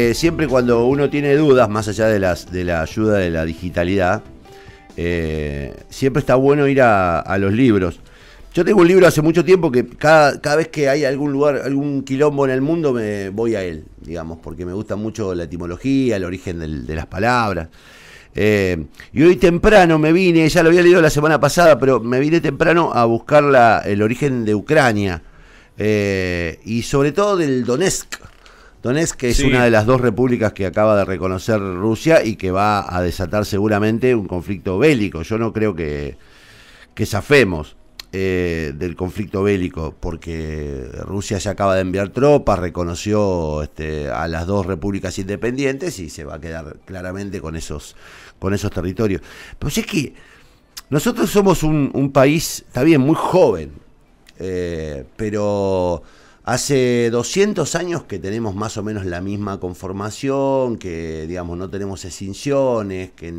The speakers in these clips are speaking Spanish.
Eh, siempre cuando uno tiene dudas, más allá de, las, de la ayuda de la digitalidad, eh, siempre está bueno ir a, los libros. Yo tengo un libro hace mucho tiempo que cada, vez que hay algún lugar, algún quilombo en el mundo, me voy a él, digamos, porque me gusta mucho la etimología, el origen de las palabras. Eh, y hoy temprano me vine, ya lo había leído la semana pasada, pero me vine temprano a buscar el origen de Ucrania y sobre todo del Donetsk Donetsk que es una de las dos repúblicas que acaba de reconocer Rusia y que va a desatar seguramente un conflicto bélico. Yo no creo que, que zafemos eh, del conflicto bélico, porque Rusia ya acaba de enviar tropas, reconoció este, a las dos repúblicas independientes y se va a quedar claramente con esos, con esos territorios. Pero si es que nosotros somos un, país, está bien, muy joven, eh, pero Hace 200 años que tenemos más o menos la misma conformación, que digamos no tenemos extinciones, que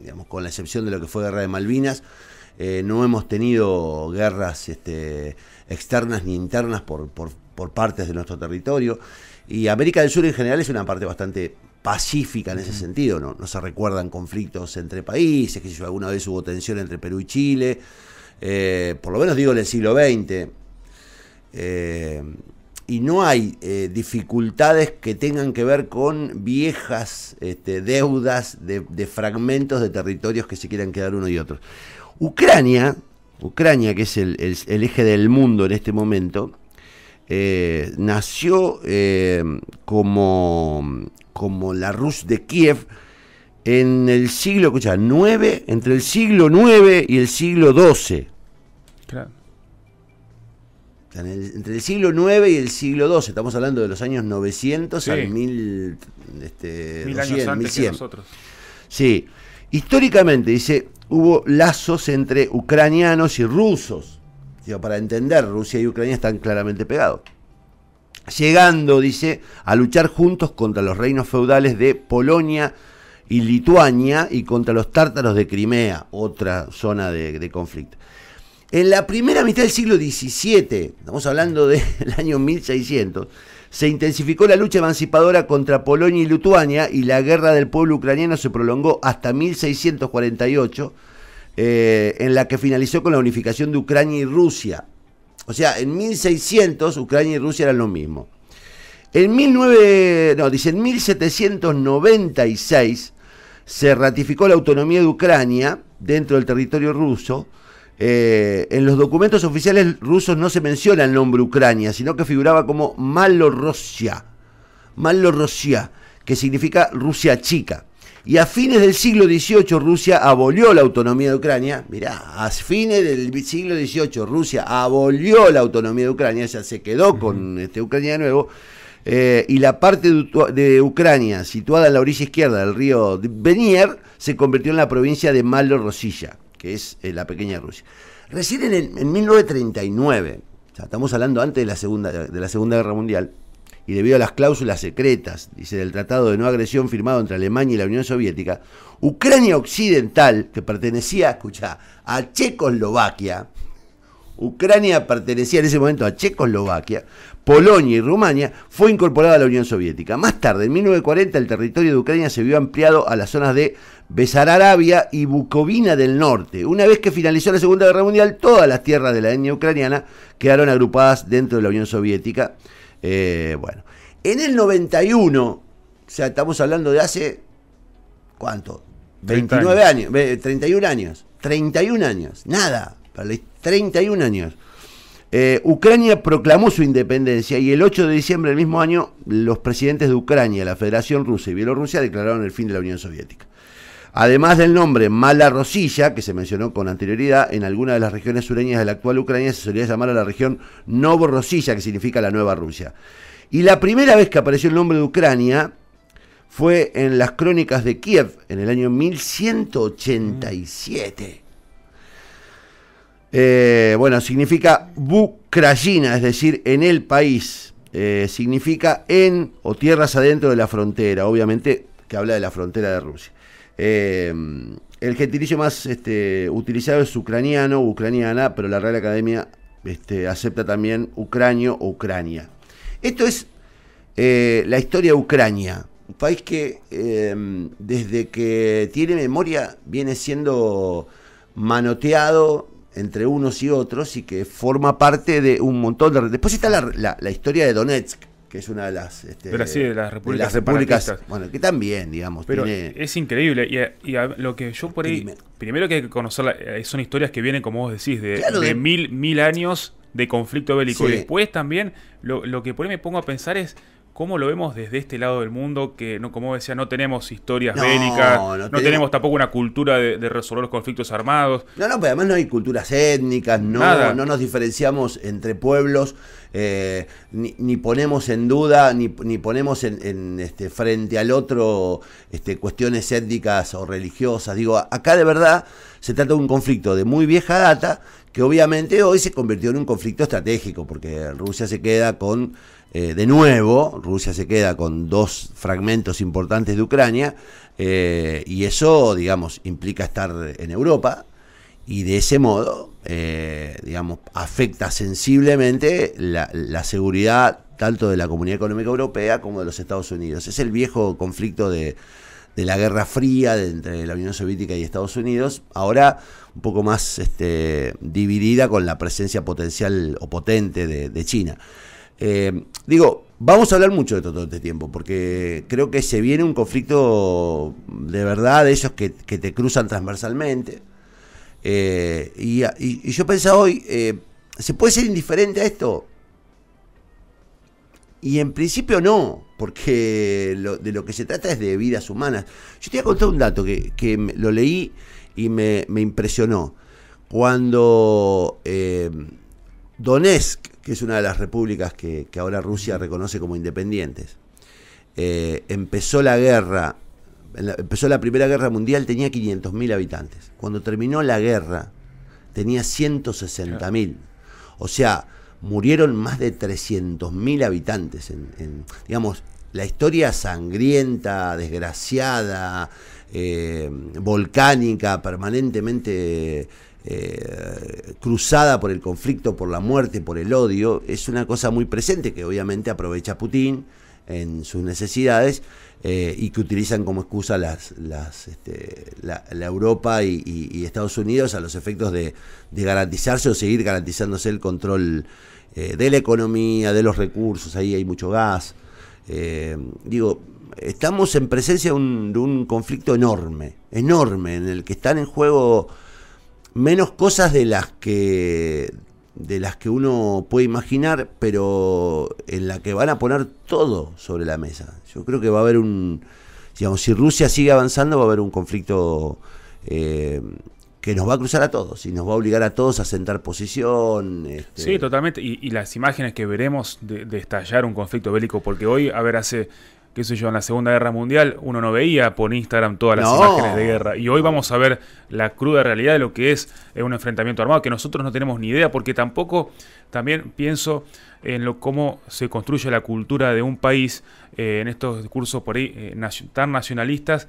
digamos, con la excepción de lo que fue Guerra de Malvinas, eh, no hemos tenido guerras este, externas ni internas por, por, partes de nuestro territorio. Y América del Sur en general es una parte bastante pacífica en ese sentido, no, no se recuerdan conflictos entre países, que si alguna vez hubo tensión entre Perú y Chile, eh, por lo menos digo en el siglo XX. Eh, y no hay eh, dificultades que tengan que ver con viejas este, deudas de, fragmentos de territorios que se quieran quedar uno y otro. Ucrania, Ucrania que es el, eje del mundo en este momento, eh, nació como, como la Rus de Kiev en el siglo, escucha, 9, entre el siglo 9 y el siglo 12. Claro entre el siglo IX y el siglo XII, estamos hablando de los años 900 al 1000, este, mil años antes que nosotros. Sí, históricamente, dice, hubo lazos entre ucranianos y rusos. para entender, Rusia y Ucrania están claramente pegados. Llegando, dice, a luchar juntos contra los reinos feudales de Polonia y Lituania y contra los tártaros de Crimea, otra zona de conflicto. En la primera mitad del siglo XVII, estamos hablando del año 1600, se intensificó la lucha emancipadora contra Polonia y Lituania y la guerra del pueblo ucraniano se prolongó hasta 1648, eh, en la que finalizó con la unificación de Ucrania y Rusia. O sea, en 1600 Ucrania y Rusia eran lo mismo. En 19, no, dice, en 1796 se ratificó la autonomía de Ucrania dentro del territorio ruso eh, en los documentos oficiales rusos no se menciona el nombre Ucrania, sino que figuraba como Malorossia, Malorossia, que significa Rusia chica. Y a fines del siglo XVIII Rusia abolió la autonomía de Ucrania. Mirá, a fines del siglo XVIII Rusia abolió la autonomía de Ucrania, ya se quedó con este, Ucrania de nuevo. Eh, y la parte de, Ucrania, situada en la orilla izquierda del río Benier, se convirtió en la provincia de Malorosilla que es eh, la pequeña Rusia. Recién en, 1939, estamos hablando antes de la, segunda, de la Segunda Guerra Mundial, y debido a las cláusulas secretas, dice, del Tratado de No Agresión firmado entre Alemania y la Unión Soviética, Ucrania Occidental, que pertenecía, escucha, a Checoslovaquia, Ucrania pertenecía en ese momento a Checoslovaquia, Polonia y Rumania, fue incorporada a la Unión Soviética. Más tarde, en 1940, el territorio de Ucrania se vio ampliado a las zonas de Besarabia y Bukovina del Norte. Una vez que finalizó la Segunda Guerra Mundial, todas las tierras de la etnia ucraniana quedaron agrupadas dentro de la Unión Soviética. Eh, bueno, en el 91, o sea, estamos hablando de hace, ¿cuánto? 29 años. 31 años, 31 años, nada, 31 años. Eh, Ucrania proclamó su independencia y el 8 de diciembre del mismo año los presidentes de Ucrania, la Federación Rusa y Bielorrusia declararon el fin de la Unión Soviética. Además del nombre Mala Rosilla, que se mencionó con anterioridad, en algunas de las regiones sureñas de la actual Ucrania se solía llamar a la región Novorosilla, que significa la Nueva Rusia. Y la primera vez que apareció el nombre de Ucrania fue en las crónicas de Kiev en el año 1187. Eh, bueno, significa Bukrayina, es decir, en el país. Eh, significa en o tierras adentro de la frontera, obviamente que habla de la frontera de Rusia. Eh, el gentilicio más este, utilizado es ucraniano, ucraniana, pero la Real Academia este, acepta también ucranio o Ucrania. Esto es eh, la historia de Ucrania. Un país que em, desde que tiene memoria viene siendo manoteado entre unos y otros y que forma parte de un montón de... Después está la, la historia de Donetsk, que es una de las, este, de las repúblicas, bueno, que también, digamos, pero es increíble y, lo que yo por ahí, primero que hay que conocer eh, son historias que vienen, como vos decís, de, mil, mil años de conflicto bélico. Y después también lo, lo que por ahí me pongo a pensar es cómo lo vemos desde este lado del mundo, que no, como decía, no tenemos historias bélicas, no, tenemos... tampoco una cultura de, resolver los conflictos armados. No, no, pero además no hay culturas étnicas, no, no nos diferenciamos entre pueblos, eh, ni, ponemos en duda, ni, ponemos en, este, frente al otro este, cuestiones étnicas o religiosas. Digo, acá de verdad se trata de un conflicto de muy vieja data, que obviamente hoy se convirtió en un conflicto estratégico, porque Rusia se queda con eh, de nuevo, Rusia se queda con dos fragmentos importantes de Ucrania eh, y eso, digamos, implica estar en Europa y de ese modo, eh, digamos, afecta sensiblemente la, seguridad tanto de la Comunidad Económica Europea como de los Estados Unidos. Es el viejo conflicto de, la Guerra Fría entre la Unión Soviética y Estados Unidos, ahora un poco más este, dividida con la presencia potencial o potente de China. Eh, digo, vamos a hablar mucho de todo este tiempo, porque creo que se viene un conflicto de verdad de esos que, te cruzan transversalmente. Eh, y, yo pensaba hoy, eh, ¿se puede ser indiferente a esto? Y en principio no, porque de lo que se trata es de vidas humanas. Yo te voy a contar un dato que, lo leí y me, impresionó. Cuando Donetsk, que es una de las repúblicas que, ahora Rusia reconoce como independientes. Eh, empezó la guerra, empezó la Primera Guerra Mundial, tenía 500.000 habitantes. Cuando terminó la guerra, tenía 160.000. O sea, murieron más de 300.000 habitantes. En, digamos, la historia sangrienta, desgraciada, eh, volcánica, permanentemente eh, cruzada por el conflicto, por la muerte, por el odio, es una cosa muy presente que obviamente aprovecha Putin en sus necesidades eh, y que utilizan como excusa las, las, este, la, Europa y, Estados Unidos a los efectos de, garantizarse o seguir garantizándose el control eh, de la economía, de los recursos, ahí hay mucho gas. digo, estamos en presencia de un conflicto enorme, enorme, en el que están en juego menos cosas de las que de las que uno puede imaginar, pero en la que van a poner todo sobre la mesa. Yo creo que va a haber un, digamos, si Rusia sigue avanzando, va a haber un conflicto eh, que nos va a cruzar a todos y nos va a obligar a todos a sentar posición. Este... Sí, totalmente. Y, las imágenes que veremos de, de, estallar un conflicto bélico, porque hoy, a ver, hace qué sé yo, en la Segunda Guerra Mundial uno no veía por Instagram todas las imágenes de guerra. Y hoy vamos a ver la cruda realidad de lo que es eh, un enfrentamiento armado, que nosotros no tenemos ni idea, porque tampoco también pienso en lo cómo se construye la cultura de un país eh, en estos discursos por ahí eh, tan nacionalistas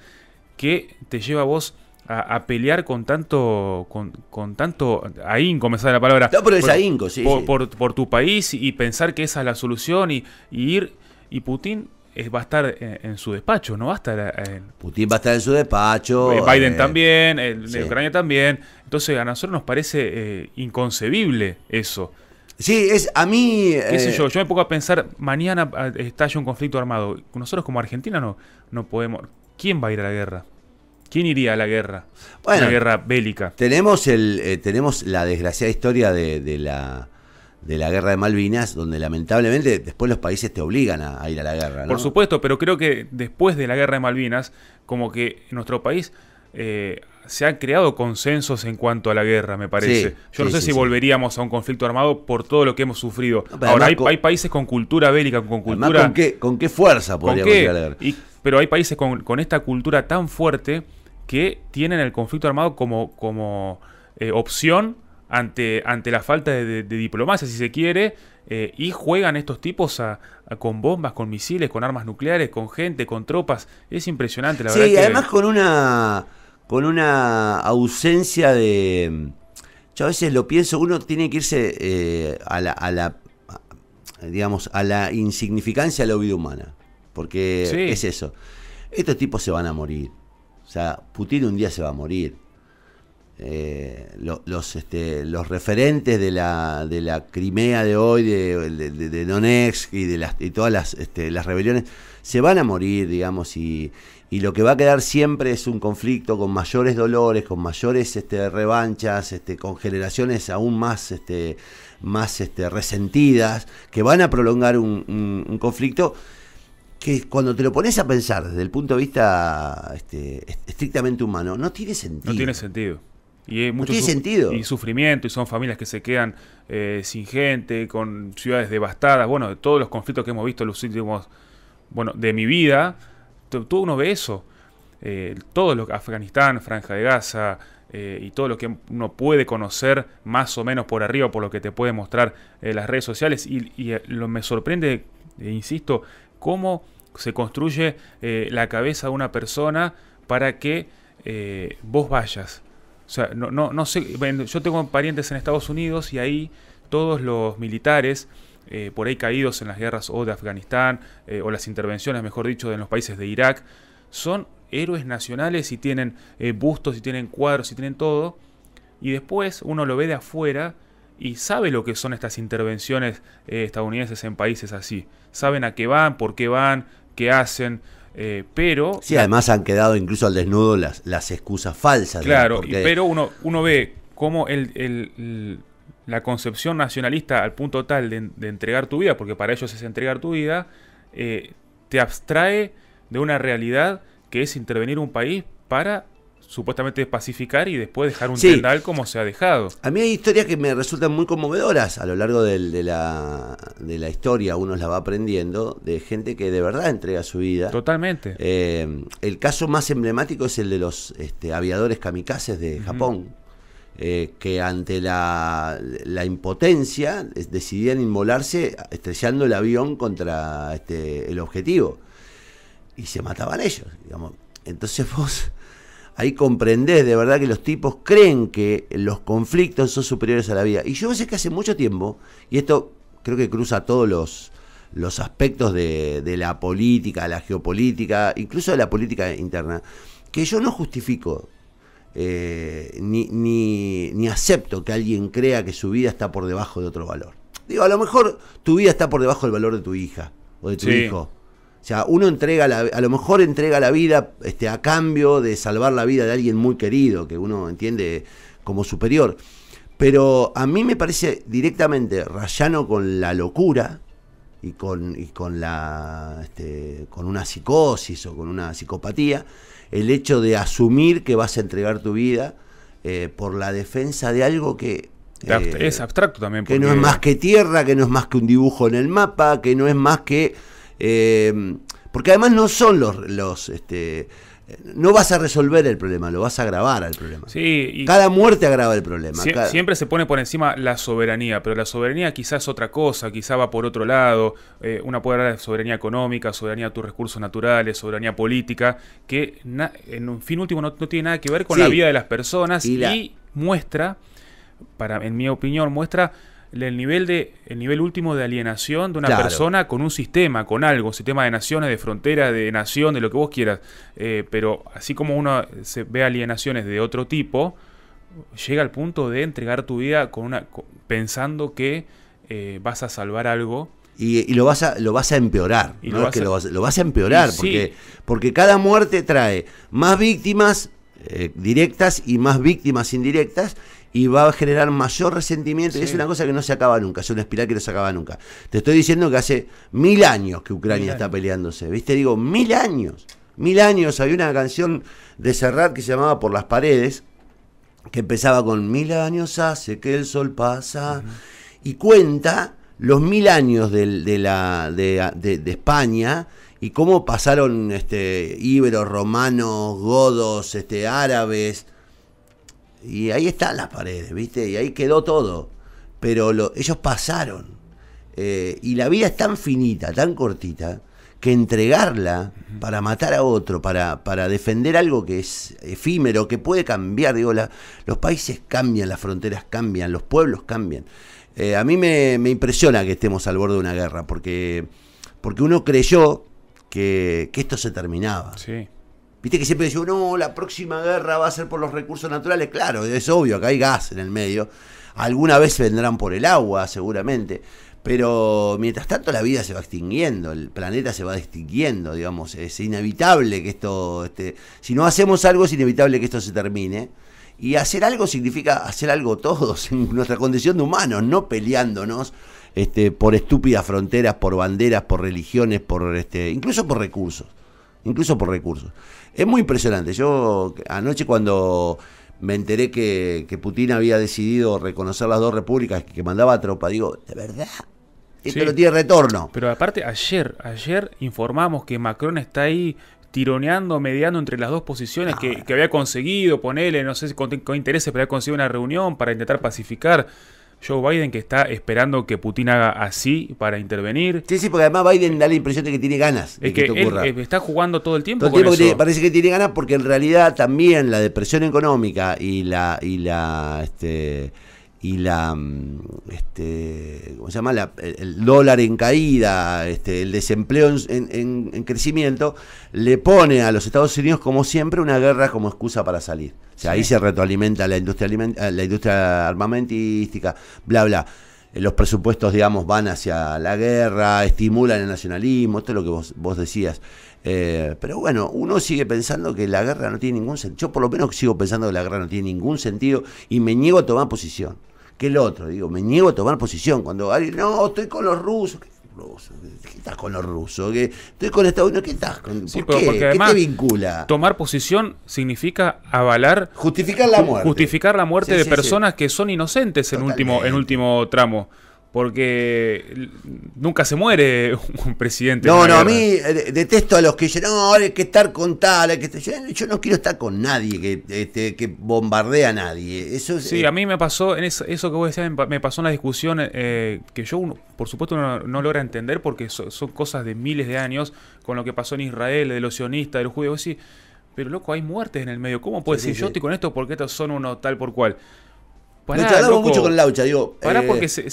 que te lleva a vos a, pelear con tanto con, con tanto ahínco, me sale la palabra. No, pero es ahínco, sí por, Por, tu país y pensar que esa es la solución y, y ir y Putin va a estar en, su despacho, no va a estar eh, en... Putin va a estar en su despacho. Eh, Biden también, el de Ucrania también. Entonces a nosotros nos parece eh, inconcebible eso. Sí, es a mí... yo? Yo me pongo a pensar, mañana ah, estalla un conflicto armado. Nosotros como Argentina no, no podemos... ¿Quién va a ir a la guerra? ¿Quién iría a la guerra? Bueno, Una guerra bélica. Tenemos, el, tenemos la desgraciada historia de la de la guerra de Malvinas, donde lamentablemente después los países te obligan a, ir a la guerra. Por supuesto, pero creo que después de la guerra de Malvinas, como que en nuestro país eh, se han creado consensos en cuanto a la guerra, me parece. Yo no sé si volveríamos a un conflicto armado por todo lo que hemos sufrido. Ahora, hay, países con cultura bélica, con cultura... ¿con qué, ¿Con qué fuerza podríamos ir a la guerra? pero hay países con, esta cultura tan fuerte que tienen el conflicto armado como, como eh, opción ante, ante la falta de, diplomacia, si se quiere, eh, y juegan estos tipos a, con bombas, con misiles, con armas nucleares, con gente, con tropas. Es impresionante, la verdad. Sí, además con una, con una ausencia de... Yo a veces lo pienso, uno tiene que irse eh, a, la, a, la, digamos, a la insignificancia de la vida humana. Porque es eso. Estos tipos se van a morir. O sea, Putin un día se va a morir. Eh, los, este, los referentes de la, de la Crimea de hoy, de, de, Donetsk y de las, y todas las, este, las rebeliones, se van a morir, digamos, y, y, lo que va a quedar siempre es un conflicto con mayores dolores, con mayores este, revanchas, este, con generaciones aún más, este, más este, resentidas, que van a prolongar un, un conflicto que cuando te lo pones a pensar desde el punto de vista este, estrictamente humano, no tiene sentido. No tiene sentido. Y hay mucho no tiene sentido. Y sufrimiento, y son familias que se quedan eh, sin gente, con ciudades devastadas. Bueno, de todos los conflictos que hemos visto en los últimos, bueno, de mi vida, todo uno ve eso. Eh, todo lo Afganistán, Franja de Gaza, eh, y todo lo que uno puede conocer más o menos por arriba, por lo que te puede mostrar las redes sociales. Y, y lo me sorprende, insisto, cómo se construye eh, la cabeza de una persona para que eh, vos vayas. O sea, no, no, no sé, yo tengo parientes en Estados Unidos y ahí todos los militares, eh, por ahí caídos en las guerras o de Afganistán, o las intervenciones, mejor dicho, en los países de Irak, son héroes nacionales y tienen bustos y tienen cuadros y tienen todo. Y después uno lo ve de afuera y sabe lo que son estas intervenciones eh, estadounidenses en países así. Saben a qué van, por qué van, qué hacen. Eh, pero. Sí, además han quedado incluso al desnudo las, las excusas falsas. Claro, pero uno, uno ve cómo el, la concepción nacionalista al punto tal de, entregar tu vida, porque para ellos es entregar tu vida, eh, te abstrae de una realidad que es intervenir un país para supuestamente pacificar y después dejar un sí. como se ha dejado. A mí hay historias que me resultan muy conmovedoras a lo largo de, la, de la historia, uno la va aprendiendo, de gente que de verdad entrega su vida. Totalmente. Eh, el caso más emblemático es el de los este, aviadores kamikazes de Japón. Eh, que ante la, la, impotencia decidían inmolarse estrellando el avión contra este, el objetivo. Y se mataban ellos, digamos. Entonces vos ahí comprendés de verdad que los tipos creen que los conflictos son superiores a la vida. Y yo sé que hace mucho tiempo, y esto creo que cruza todos los, los aspectos de, la política, la geopolítica, incluso de la política interna, que yo no justifico eh, ni, ni, acepto que alguien crea que su vida está por debajo de otro valor. Digo, a lo mejor tu vida está por debajo del valor de tu hija o de tu hijo o sea, uno entrega, la, a lo mejor entrega la vida este, a cambio de salvar la vida de alguien muy querido, que uno entiende como superior. Pero a mí me parece directamente rayano con la locura y con, y con, la, este, con una psicosis o con una psicopatía el hecho de asumir que vas a entregar tu vida eh, por la defensa de algo que eh, es abstracto también. Que no es más que tierra, que no es más que un dibujo en el mapa, que no es más que eh, porque además no son los, los este, no vas a resolver el problema, lo vas a agravar al problema. Sí, Cada muerte agrava el problema. Siempre se pone por encima la soberanía, pero la soberanía quizás es otra cosa, quizás va por otro lado. Eh, una puede hablar de soberanía económica, soberanía de tus recursos naturales, soberanía política, que en un fin último no, tiene nada que ver con la vida de las personas y, muestra, para, en mi opinión, muestra el nivel de el nivel último de alienación de una persona con un sistema, con algo, un sistema de naciones, de frontera, de nación, de lo que vos quieras. Eh, pero así como uno se ve alienaciones de otro tipo, llega al punto de entregar tu vida con una pensando que eh, vas a salvar algo. Y, lo vas a lo vas a empeorar, lo, vas a... Lo, vas, a empeorar, porque, porque cada muerte trae más víctimas eh, directas y más víctimas indirectas y va a generar mayor resentimiento. Y es una cosa que no se acaba nunca, es una espiral que no se acaba nunca. Te estoy diciendo que hace mil años que Ucrania está peleándose, ¿viste? Digo, mil años. Mil años. Había una canción de Serrat que se llamaba Por las paredes, que empezaba con mil años hace que el sol pasa, y cuenta los mil años de, la, de, España y cómo pasaron este, íberos, romanos, godos, este, árabes, y ahí están las paredes, ¿viste? Y ahí quedó todo. Pero ellos pasaron. Eh, y la vida es tan finita, tan cortita, que entregarla para matar a otro, para, para defender algo que es efímero, que puede cambiar. Digo, los países cambian, las fronteras cambian, los pueblos cambian. eh, a mí me, impresiona que estemos al borde de una guerra, porque, porque uno creyó que, esto se terminaba. Sí. Viste que siempre decimos, no, la próxima guerra va a ser por los recursos naturales. Claro, es obvio, acá hay gas en el medio. Alguna vez vendrán por el agua, seguramente. Pero mientras tanto la vida se va extinguiendo, el planeta se va extinguiendo, digamos, es inevitable que esto, este, si no hacemos algo es inevitable que esto se termine. Y hacer algo significa hacer algo todos, en nuestra condición de humanos, no peleándonos este, por estúpidas fronteras, por banderas, por religiones, por este, incluso por recursos. Incluso por recursos. Es muy impresionante. Yo anoche cuando me enteré que, Putin había decidido reconocer las dos repúblicas que mandaba tropa, digo, ¿de verdad? Esto no tiene retorno. Pero aparte, ayer, ayer informamos que Macron está ahí tironeando, mediando entre las dos posiciones que, que, había conseguido, ponerle, no sé si con, con intereses, pero había conseguido una reunión para intentar pacificar. Joe Biden que está esperando que Putin haga así para intervenir. Sí, sí, porque además Biden da la impresión de que tiene ganas de que, que Él, está jugando todo el tiempo. Todo el tiempo parece que tiene ganas porque en realidad también la depresión económica y la y la este y la mm, este ¿cómo se llama? el dólar en caída, este, el desempleo en, en, crecimiento, le pone a los Estados Unidos como siempre una guerra como excusa para salir. O sea, ahí se retroalimenta la industria eh, la industria armamentística, bla bla. Eh, los presupuestos, digamos, van hacia la guerra, estimulan el nacionalismo, esto es lo que vos, vos decías. Eh, pero bueno, uno sigue pensando que la guerra no tiene ningún sentido. Yo por lo menos sigo pensando que la guerra no tiene ningún sentido y me niego a tomar posición que el otro. Digo, me niego a tomar posición. Cuando alguien, no, estoy con los rusos. ¿Qué, estás con los rusos? ¿Qué, estoy con Estados Unidos. ¿Qué estás con ¿Por qué? ¿Qué te vincula? Tomar posición significa avalar. Justificar la muerte. Justificar la muerte de personas que son inocentes en último, en último tramo porque nunca se muere un presidente. No, no, a mí eh, detesto a los que dicen, no, hay que estar con tal, hay que yo, no quiero estar con nadie que, este, que bombardea a nadie. Eso sí, eh, a mí me pasó, en eso, que vos decías, me pasó en la discusión eh, que yo, por supuesto, no, no logra entender porque son cosas de miles de años con lo que pasó en Israel, de los sionistas, de los judíos. Pero loco, hay muertes en el medio. ¿Cómo puedes decir yo estoy con esto porque estos son uno tal por cual? Pará, mucho con Laucha, digo. Pará, eh, porque se,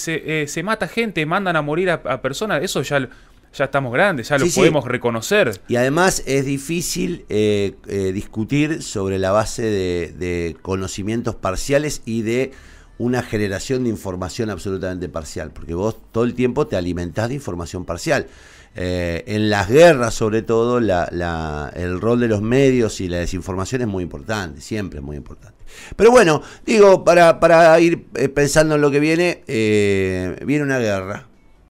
se, mata gente, mandan a morir a, personas, eso ya, ya estamos grandes, ya lo podemos reconocer. Y además es difícil eh, eh, discutir sobre la base de, conocimientos parciales y de una generación de información absolutamente parcial, porque vos todo el tiempo te alimentás de información parcial. En las guerras, sobre todo, la, el rol de los medios y la desinformación es muy importante, siempre es muy importante. Pero bueno, digo, para, para ir eh, pensando en lo que viene, eh, viene una guerra.